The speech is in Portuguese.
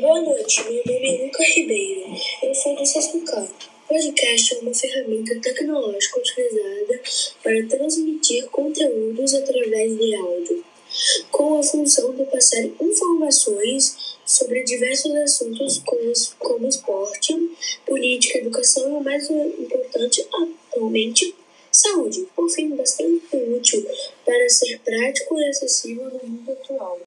Boa noite, meu nome é Luca Ribeiro. Eu sou do Sassucar. Podcast é uma ferramenta tecnológica utilizada para transmitir conteúdos através de áudio, com a função de passar informações sobre diversos assuntos como, como esporte, política, educação e o mais importante atualmente, saúde. Por fim, bastante útil para ser prático e acessível no mundo atual.